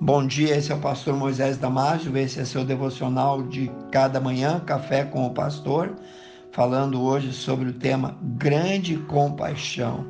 Bom dia, esse é o pastor Moisés Damásio, esse é seu devocional de cada manhã, Café com o Pastor, falando hoje sobre o tema Grande Compaixão.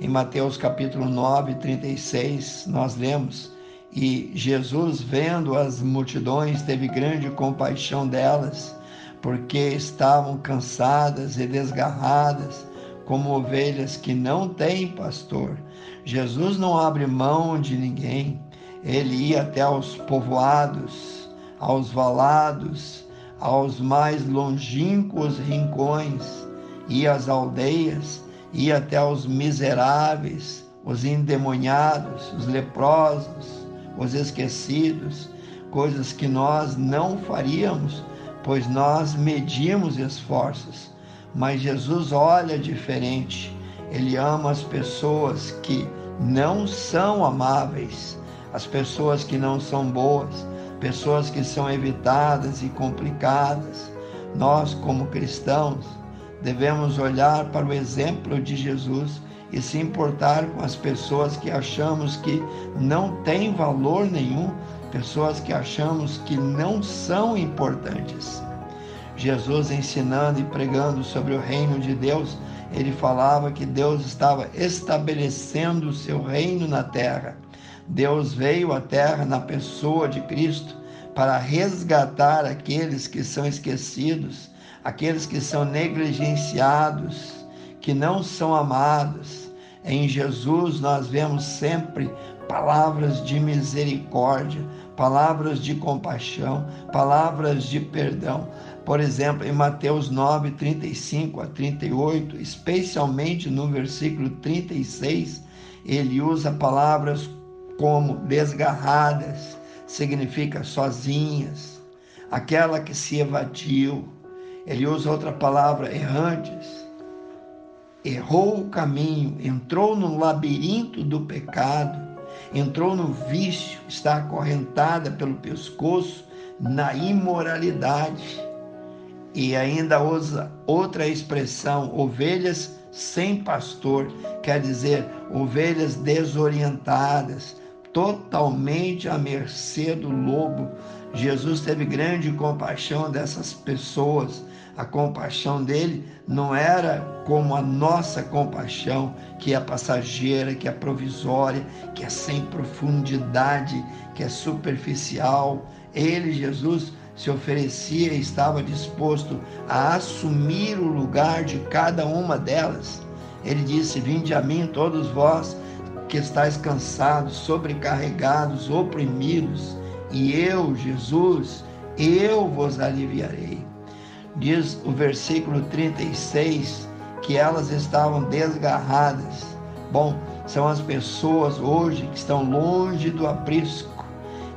Em Mateus capítulo 9, 36, nós lemos, e Jesus, vendo as multidões, teve grande compaixão delas, porque estavam cansadas e desgarradas, como ovelhas que não têm pastor. Jesus não abre mão de ninguém ele ia até aos povoados, aos valados, aos mais longínquos rincões, ia às aldeias, ia até aos miseráveis, os endemoniados, os leprosos, os esquecidos, coisas que nós não faríamos, pois nós medimos esforços. Mas Jesus olha diferente. Ele ama as pessoas que não são amáveis, as pessoas que não são boas, pessoas que são evitadas e complicadas. Nós, como cristãos, devemos olhar para o exemplo de Jesus e se importar com as pessoas que achamos que não têm valor nenhum, pessoas que achamos que não são importantes. Jesus ensinando e pregando sobre o reino de Deus, ele falava que Deus estava estabelecendo o seu reino na terra Deus veio à terra na pessoa de Cristo para resgatar aqueles que são esquecidos, aqueles que são negligenciados, que não são amados. Em Jesus nós vemos sempre palavras de misericórdia, palavras de compaixão, palavras de perdão. Por exemplo, em Mateus 9, 35 a 38, especialmente no versículo 36, ele usa palavras como desgarradas, significa sozinhas, aquela que se evadiu. Ele usa outra palavra, errantes. Errou o caminho, entrou no labirinto do pecado, entrou no vício, está acorrentada pelo pescoço na imoralidade. E ainda usa outra expressão, ovelhas sem pastor, quer dizer, ovelhas desorientadas, totalmente à mercê do lobo. Jesus teve grande compaixão dessas pessoas. A compaixão dele não era como a nossa compaixão, que é passageira, que é provisória, que é sem profundidade, que é superficial. Ele, Jesus, se oferecia e estava disposto a assumir o lugar de cada uma delas. Ele disse: Vinde a mim, todos vós que estáis cansados, sobrecarregados, oprimidos, e eu, Jesus, eu vos aliviarei. Diz o versículo 36 que elas estavam desgarradas. Bom, são as pessoas hoje que estão longe do aprisco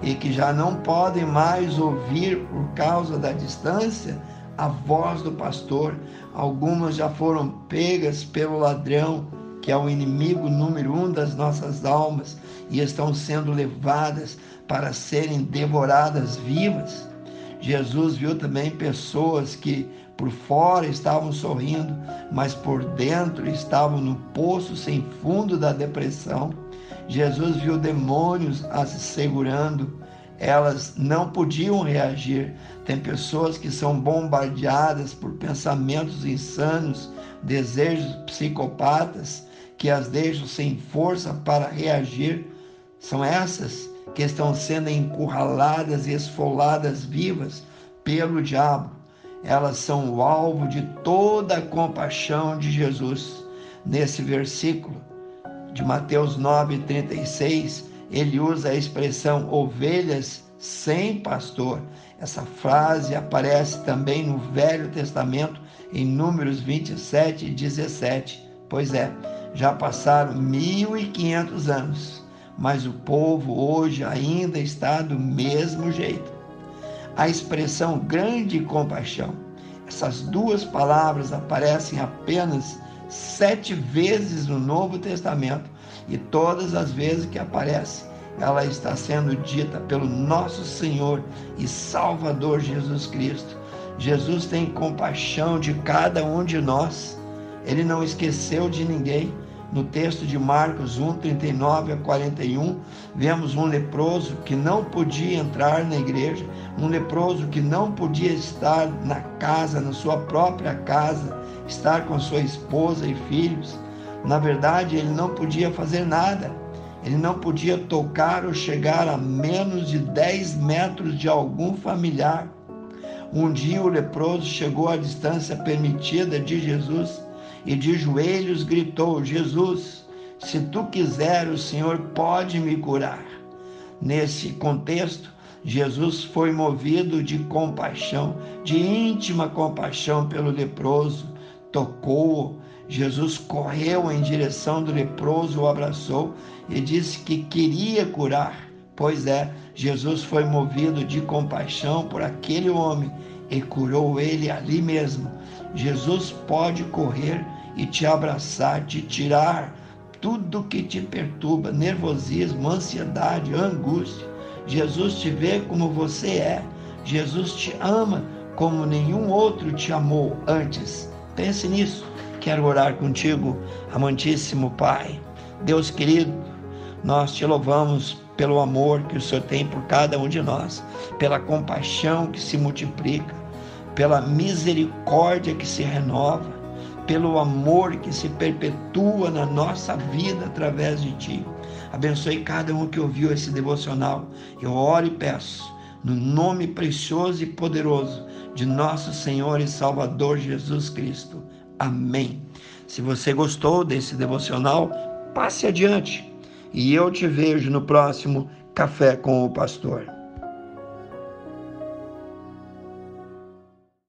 e que já não podem mais ouvir por causa da distância a voz do pastor. Algumas já foram pegas pelo ladrão que é o inimigo número um das nossas almas, e estão sendo levadas para serem devoradas vivas. Jesus viu também pessoas que por fora estavam sorrindo, mas por dentro estavam no poço sem fundo da depressão. Jesus viu demônios as segurando, elas não podiam reagir. Tem pessoas que são bombardeadas por pensamentos insanos, desejos psicopatas, que as deixam sem força para reagir. São essas que estão sendo encurraladas e esfoladas vivas pelo diabo. Elas são o alvo de toda a compaixão de Jesus. Nesse versículo de Mateus 9:36, ele usa a expressão ovelhas sem pastor. Essa frase aparece também no Velho Testamento em Números 27 e 17. Pois é, já passaram 1.500 anos, mas o povo hoje ainda está do mesmo jeito. A expressão grande compaixão, essas duas palavras aparecem apenas sete vezes no Novo Testamento e todas as vezes que aparece, ela está sendo dita pelo nosso Senhor e Salvador Jesus Cristo. Jesus tem compaixão de cada um de nós ele não esqueceu de ninguém. no texto de Marcos 1, 39 a 41, vemos um leproso que não podia entrar na igreja, um leproso que não podia estar na casa, na sua própria casa, estar com sua esposa e filhos. Na verdade, ele não podia fazer nada. Ele não podia tocar ou chegar a menos de 10 metros de algum familiar. Um dia o leproso chegou à distância permitida de Jesus e de joelhos gritou: Jesus, se tu quiser, o Senhor pode me curar. Nesse contexto, Jesus foi movido de compaixão, de íntima compaixão pelo leproso, tocou-o. Jesus correu em direção do leproso, o abraçou e disse que queria curar. Pois é, Jesus foi movido de compaixão por aquele homem e curou ele ali mesmo. Jesus pode correr e te abraçar, te tirar tudo que te perturba, nervosismo, ansiedade, angústia. Jesus te vê como você é. Jesus te ama como nenhum outro te amou antes. Pense nisso. Quero orar contigo, amantíssimo Pai. Deus querido, nós te louvamos pelo amor que o Senhor tem por cada um de nós, pela compaixão que se multiplica, pela misericórdia que se renova, pelo amor que se perpetua na nossa vida através de Ti. Abençoe cada um que ouviu esse devocional. Eu oro e peço, no nome precioso e poderoso de nosso Senhor e Salvador Jesus Cristo. Amém. Se você gostou desse devocional, passe adiante. E eu te vejo no próximo Café com o Pastor.